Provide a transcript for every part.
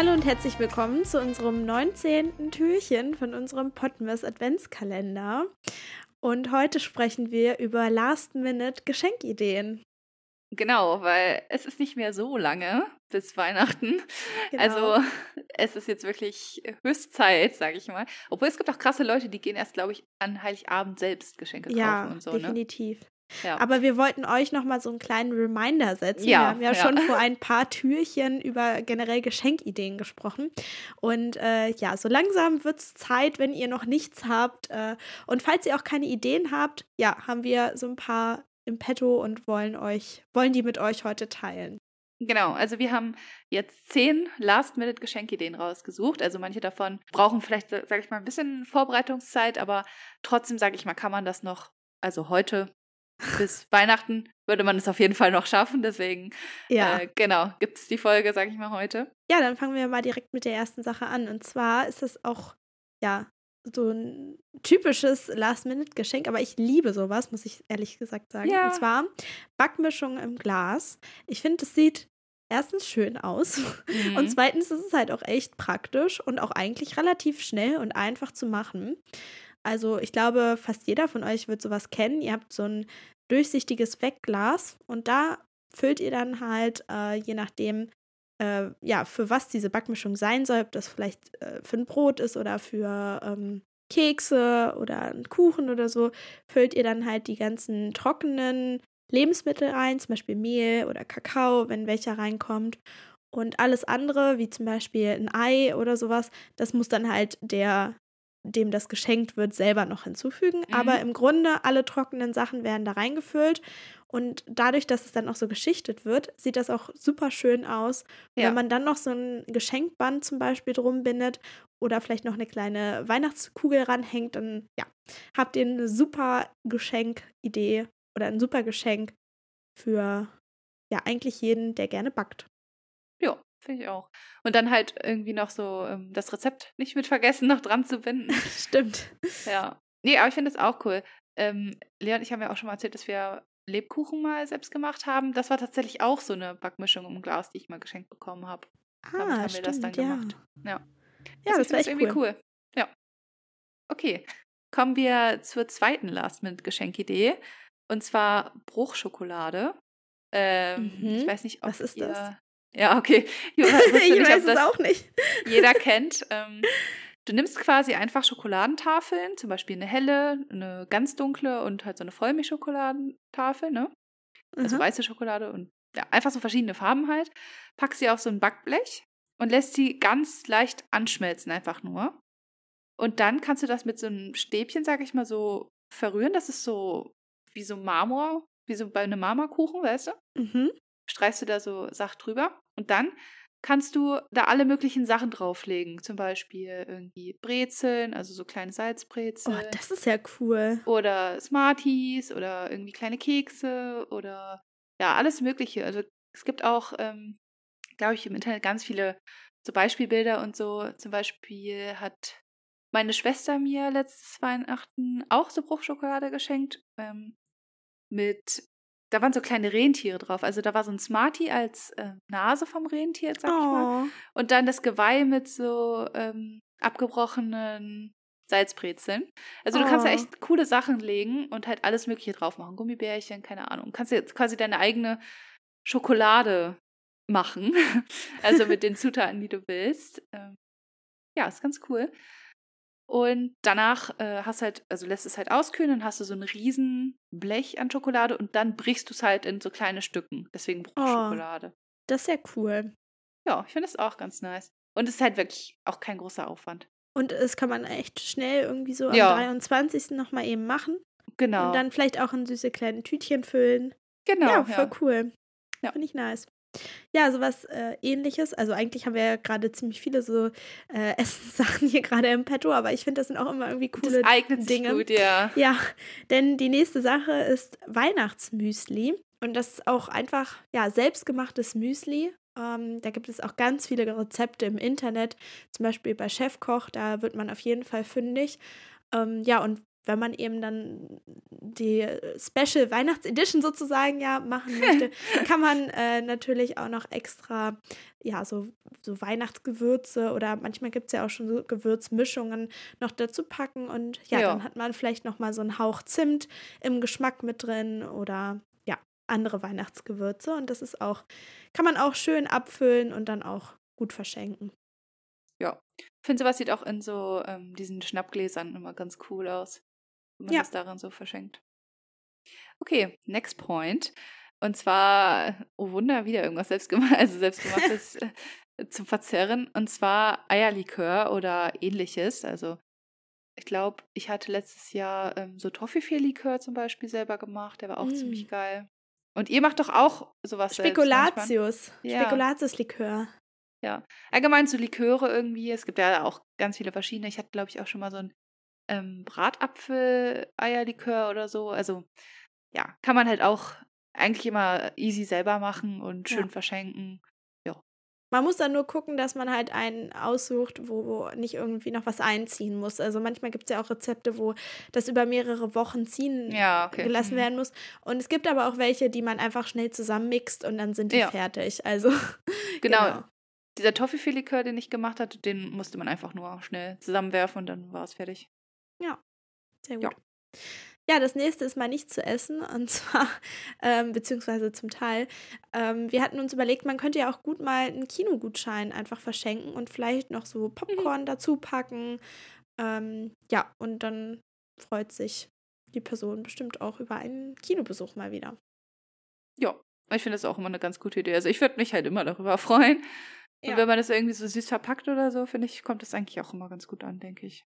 Hallo und herzlich willkommen zu unserem 19. Türchen von unserem Podmas Adventskalender. Und heute sprechen wir über Last-Minute-Geschenkideen. Genau, weil es ist nicht mehr so lange bis Weihnachten. Genau. Also es ist jetzt wirklich Höchstzeit, sage ich mal. Obwohl es gibt auch krasse Leute, die gehen erst, glaube ich, an Heiligabend selbst Geschenke ja, kaufen und so. Ne? Definitiv. Ne? Ja. Aber wir wollten euch nochmal so einen kleinen Reminder setzen. Ja, wir haben ja, ja, schon vor ein paar Türchen über generell Geschenkideen gesprochen. Und äh, ja, so langsam wird es Zeit, wenn ihr noch nichts habt. Äh, und falls ihr auch keine Ideen habt, ja, haben wir so ein paar im Petto und wollen euch, wollen die mit euch heute teilen. Genau, also wir haben jetzt zehn Last-Minute-Geschenkideen rausgesucht. Also manche davon brauchen vielleicht, sage ich mal, ein bisschen Vorbereitungszeit, aber trotzdem, sage ich mal, kann man das noch, also heute bis Weihnachten würde man es auf jeden Fall noch schaffen. Deswegen, ja. Äh, genau, gibt es die Folge, sage ich mal, heute. Ja, dann fangen wir mal direkt mit der ersten Sache an. Und zwar ist es auch, ja, so ein typisches Last-Minute-Geschenk, aber ich liebe sowas, muss ich ehrlich gesagt sagen. Ja. Und zwar Backmischung im Glas. Ich finde, es sieht erstens schön aus mhm. und zweitens ist es halt auch echt praktisch und auch eigentlich relativ schnell und einfach zu machen. Also ich glaube, fast jeder von euch wird sowas kennen. Ihr habt so ein durchsichtiges Wegglas und da füllt ihr dann halt, äh, je nachdem, äh, ja, für was diese Backmischung sein soll, ob das vielleicht äh, für ein Brot ist oder für ähm, Kekse oder einen Kuchen oder so, füllt ihr dann halt die ganzen trockenen Lebensmittel rein, zum Beispiel Mehl oder Kakao, wenn welcher reinkommt. Und alles andere, wie zum Beispiel ein Ei oder sowas, das muss dann halt der dem das geschenkt wird, selber noch hinzufügen. Mhm. Aber im Grunde, alle trockenen Sachen werden da reingefüllt. Und dadurch, dass es dann auch so geschichtet wird, sieht das auch super schön aus. Ja. Wenn man dann noch so ein Geschenkband zum Beispiel drum bindet oder vielleicht noch eine kleine Weihnachtskugel ranhängt, dann ja, habt ihr eine super Geschenkidee oder ein super Geschenk für ja eigentlich jeden, der gerne backt. Ja, Finde ich auch. Und dann halt irgendwie noch so ähm, das Rezept nicht mit vergessen, noch dran zu binden. Stimmt. Ja. Nee, aber ich finde es auch cool. Ähm, Lea und ich haben ja auch schon mal erzählt, dass wir Lebkuchen mal selbst gemacht haben. Das war tatsächlich auch so eine Backmischung im Glas, die ich mal geschenkt bekommen habe. Ah, Damit haben stimmt, wir das dann ja. gemacht. Ja. Ja, das, das war echt irgendwie cool. cool. Ja. Okay. Kommen wir zur zweiten Last-Minute-Geschenkidee. Und zwar Bruchschokolade. Ähm, mhm. Ich weiß nicht, ob Was ist ihr das? Ja, okay. Ich, ich nicht, weiß es auch nicht. Jeder kennt. Ähm, du nimmst quasi einfach Schokoladentafeln, zum Beispiel eine helle, eine ganz dunkle und halt so eine Vollmilchschokoladentafel, ne? Also mhm. weiße Schokolade und ja, einfach so verschiedene Farben halt. Packst sie auf so ein Backblech und lässt sie ganz leicht anschmelzen, einfach nur. Und dann kannst du das mit so einem Stäbchen, sag ich mal, so verrühren. Das ist so wie so Marmor, wie so bei einem Marmorkuchen, weißt du? Mhm streichst du da so Sacht drüber und dann kannst du da alle möglichen Sachen drauflegen. Zum Beispiel irgendwie Brezeln, also so kleine Salzbrezeln. Oh, das ist ja cool. Oder Smarties oder irgendwie kleine Kekse oder ja, alles Mögliche. Also es gibt auch, ähm, glaube ich, im Internet ganz viele so Beispielbilder und so. Zum Beispiel hat meine Schwester mir letztes Weihnachten auch so Bruchschokolade geschenkt. Ähm, mit da waren so kleine Rentiere drauf. Also da war so ein Smartie als äh, Nase vom Rentier, sag oh. ich mal. Oh. Und dann das Geweih mit so ähm, abgebrochenen Salzbrezeln. Also du oh. kannst da oh. echt coole Sachen legen und halt alles Mögliche drauf machen. Gummibärchen, keine Ahnung. Du kannst jetzt quasi deine eigene Schokolade machen. also mit den Zutaten, die du willst. Ähm, ja, ist ganz cool. Und danach äh, hast halt, also lässt es halt auskühlen, dann hast du so ein riesen Blech an Schokolade und dann brichst du es halt in so kleine Stücken. Deswegen Bruchschokolade. Oh, das ist ja cool. Ja, ich finde es auch ganz nice. Und es ist halt wirklich auch kein großer Aufwand. Und das kann man echt schnell irgendwie so am ja. 23. nochmal eben machen. Genau. Und dann vielleicht auch in süße kleine Tütchen füllen. Genau. Ja, voll ja. cool. Ja. Finde ich nice. Ja, sowas äh, ähnliches. Also eigentlich haben wir ja gerade ziemlich viele so äh, Essenssachen hier gerade im Petto, aber ich finde, das sind auch immer irgendwie coole das eignet Dinge. Sich gut, ja. Ja, denn die nächste Sache ist Weihnachtsmüsli. Und das ist auch einfach, ja, selbstgemachtes Müsli. Ähm, da gibt es auch ganz viele Rezepte im Internet, zum Beispiel bei Chefkoch, da wird man auf jeden Fall fündig. Ähm, ja, und wenn man eben dann die Special Weihnachtsedition sozusagen ja machen möchte, kann man äh, natürlich auch noch extra, ja, so, so Weihnachtsgewürze oder manchmal gibt es ja auch schon so Gewürzmischungen noch dazu packen und ja, ja. dann hat man vielleicht nochmal so einen Hauch Zimt im Geschmack mit drin oder ja, andere Weihnachtsgewürze und das ist auch, kann man auch schön abfüllen und dann auch gut verschenken. Ja, ich finde sowas sieht auch in so ähm, diesen Schnappgläsern immer ganz cool aus wenn man ja. das daran so verschenkt. Okay, next point. Und zwar, oh Wunder, wieder irgendwas selbstgemacht, also selbstgemachtes äh, zum Verzerren. Und zwar Eierlikör oder ähnliches. Also ich glaube, ich hatte letztes Jahr ähm, so Toffifee-Likör zum Beispiel selber gemacht. Der war auch mm. ziemlich geil. Und ihr macht doch auch sowas Spekulatius. Ja. Spekulatius-Likör. Ja. Allgemein so Liköre irgendwie. Es gibt ja auch ganz viele verschiedene. Ich hatte, glaube ich, auch schon mal so ein ähm, Bratapfel-Eierlikör oder so. Also ja, kann man halt auch eigentlich immer easy selber machen und schön ja. verschenken. Ja. Man muss dann nur gucken, dass man halt einen aussucht, wo nicht irgendwie noch was einziehen muss. Also manchmal gibt es ja auch Rezepte, wo das über mehrere Wochen ziehen ja, okay. gelassen mhm. werden muss. Und es gibt aber auch welche, die man einfach schnell zusammenmixt und dann sind die ja. fertig. Also genau. genau. Dieser Toffifee-Likör, den ich gemacht hatte, den musste man einfach nur schnell zusammenwerfen und dann war es fertig. Ja, sehr gut. Ja. Ja, das nächste ist mal nicht zu essen und zwar, ähm, beziehungsweise zum Teil. Ähm, wir hatten uns überlegt, man könnte ja auch gut mal einen Kinogutschein einfach verschenken und vielleicht noch so mhm. Popcorn mhm. dazu packen. Ähm, ja, und dann freut sich die Person bestimmt auch über einen Kinobesuch mal wieder. Ja, ich finde das auch immer eine ganz gute Idee. Also ich würde mich halt immer darüber freuen. Ja. Und wenn man das irgendwie so süß verpackt oder so, finde ich, kommt das eigentlich auch immer ganz gut an, denke ich.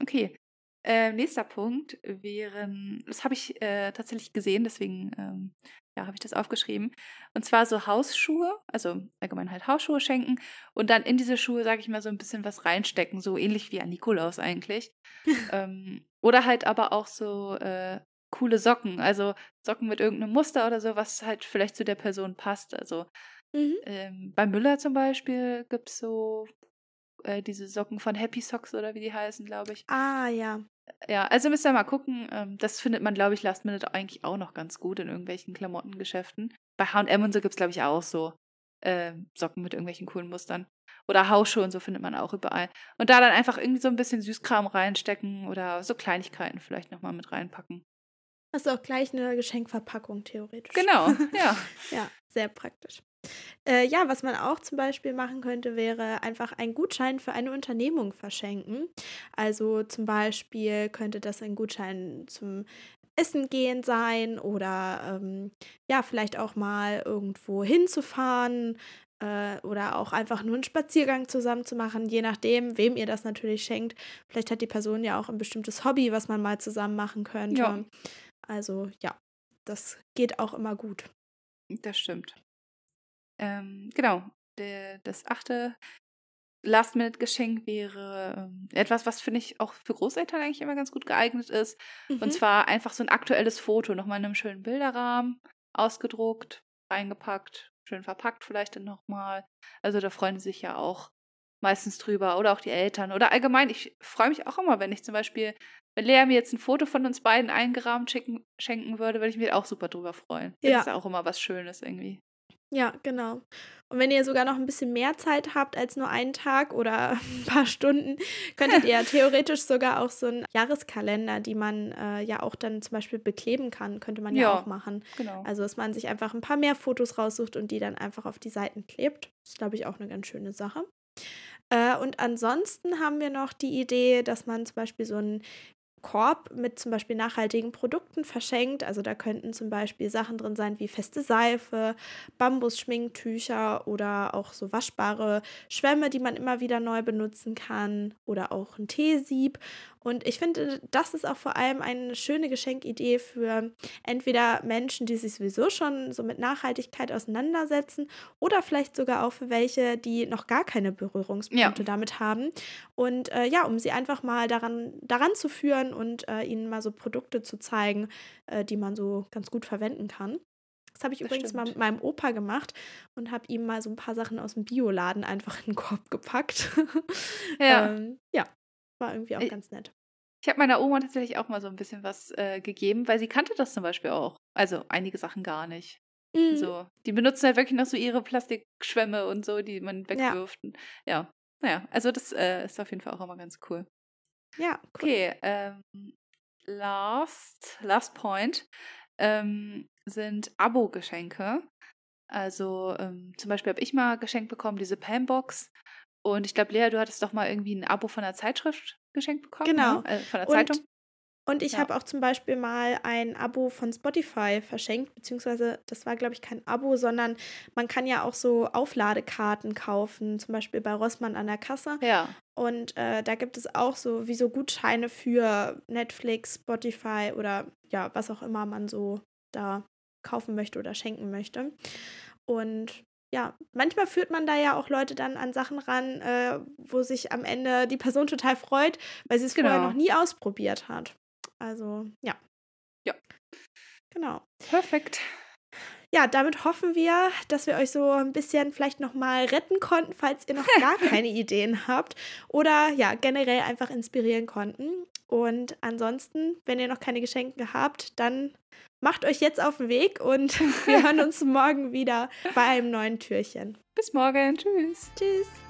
Okay. Äh, nächster Punkt wären, das habe ich äh, tatsächlich gesehen, deswegen ähm, ja, habe ich das aufgeschrieben. Und zwar so Hausschuhe, also allgemein halt Hausschuhe schenken und dann in diese Schuhe, sage ich mal, so ein bisschen was reinstecken, so ähnlich wie an Nikolaus eigentlich. ähm, oder halt aber auch so äh, coole Socken, also Socken mit irgendeinem Muster oder so, was halt vielleicht zu der Person passt. Also mhm. ähm, bei Müller zum Beispiel gibt es so äh, diese Socken von Happy Socks oder wie die heißen, glaube ich. Ah, ja. Ja, also müsst ihr mal gucken. Ähm, das findet man, glaube ich, Last Minute eigentlich auch noch ganz gut in irgendwelchen Klamottengeschäften. Bei HM und so gibt es, glaube ich, auch so äh, Socken mit irgendwelchen coolen Mustern. Oder Hausschuhe und so findet man auch überall. Und da dann einfach irgendwie so ein bisschen Süßkram reinstecken oder so Kleinigkeiten vielleicht nochmal mit reinpacken. Das ist auch gleich eine Geschenkverpackung, theoretisch. Genau, ja. ja, sehr praktisch. Äh, ja, was man auch zum Beispiel machen könnte, wäre einfach einen Gutschein für eine Unternehmung verschenken. Also zum Beispiel könnte das ein Gutschein zum Essen gehen sein oder ähm, ja, vielleicht auch mal irgendwo hinzufahren äh, oder auch einfach nur einen Spaziergang zusammen zu machen, je nachdem, wem ihr das natürlich schenkt. Vielleicht hat die Person ja auch ein bestimmtes Hobby, was man mal zusammen machen könnte. Ja. Also ja, das geht auch immer gut. Das stimmt. Ähm, genau, der, das achte Last-Minute-Geschenk wäre ähm, etwas, was finde ich auch für Großeltern eigentlich immer ganz gut geeignet ist. Mhm. Und zwar einfach so ein aktuelles Foto, nochmal in einem schönen Bilderrahmen, ausgedruckt, eingepackt, schön verpackt vielleicht dann nochmal. Also da freuen sie sich ja auch meistens drüber oder auch die Eltern oder allgemein. Ich freue mich auch immer, wenn ich zum Beispiel, wenn Lea mir jetzt ein Foto von uns beiden eingerahmt schicken, schenken würde, würde ich mich auch super drüber freuen. Ja. Das ist auch immer was Schönes irgendwie. Ja, genau. Und wenn ihr sogar noch ein bisschen mehr Zeit habt als nur einen Tag oder ein paar Stunden, könntet ihr theoretisch sogar auch so einen Jahreskalender, die man äh, ja auch dann zum Beispiel bekleben kann, könnte man ja, ja auch machen. Genau. Also, dass man sich einfach ein paar mehr Fotos raussucht und die dann einfach auf die Seiten klebt. Das ist, glaube ich, auch eine ganz schöne Sache. Äh, und ansonsten haben wir noch die Idee, dass man zum Beispiel so einen Korb mit zum Beispiel nachhaltigen Produkten verschenkt. Also da könnten zum Beispiel Sachen drin sein wie feste Seife, Bambusschminktücher oder auch so waschbare Schwämme, die man immer wieder neu benutzen kann oder auch ein Teesieb. Und ich finde, das ist auch vor allem eine schöne Geschenkidee für entweder Menschen, die sich sowieso schon so mit Nachhaltigkeit auseinandersetzen oder vielleicht sogar auch für welche, die noch gar keine Berührungspunkte ja. damit haben. Und äh, ja, um sie einfach mal daran, daran zu führen und äh, ihnen mal so Produkte zu zeigen, äh, die man so ganz gut verwenden kann. Das habe ich das übrigens stimmt. mal mit meinem Opa gemacht und habe ihm mal so ein paar Sachen aus dem Bioladen einfach in den Korb gepackt. Ja. ähm, ja, war irgendwie auch ganz nett. Ich habe meiner Oma tatsächlich auch mal so ein bisschen was äh, gegeben, weil sie kannte das zum Beispiel auch. Also einige Sachen gar nicht. Mhm. So, die benutzen halt wirklich noch so ihre Plastikschwämme und so, die man wegwirft. Ja, ja. naja, also das äh, ist auf jeden Fall auch immer ganz cool. Ja, cool. Okay, ähm, last, last point ähm, sind Abo-Geschenke. Also ähm, zum Beispiel habe ich mal geschenkt bekommen, diese Pambox. Und ich glaube, Lea, du hattest doch mal irgendwie ein Abo von der Zeitschrift geschenkt bekommen. Genau. Ne? Äh, von der Zeitung. Und ich ja. habe auch zum Beispiel mal ein Abo von Spotify verschenkt, beziehungsweise das war, glaube ich, kein Abo, sondern man kann ja auch so Aufladekarten kaufen, zum Beispiel bei Rossmann an der Kasse. Ja. Und äh, da gibt es auch so wie so Gutscheine für Netflix, Spotify oder ja, was auch immer man so da kaufen möchte oder schenken möchte. Und ja, manchmal führt man da ja auch Leute dann an Sachen ran, äh, wo sich am Ende die Person total freut, weil sie es genau. vorher noch nie ausprobiert hat. Also, ja. Ja. Genau. Perfekt. Ja, damit hoffen wir, dass wir euch so ein bisschen vielleicht nochmal retten konnten, falls ihr noch gar keine Ideen habt. Oder ja, generell einfach inspirieren konnten. Und ansonsten, wenn ihr noch keine Geschenke habt, dann macht euch jetzt auf den Weg und wir hören uns morgen wieder bei einem neuen Türchen. Bis morgen. Tschüss. Tschüss.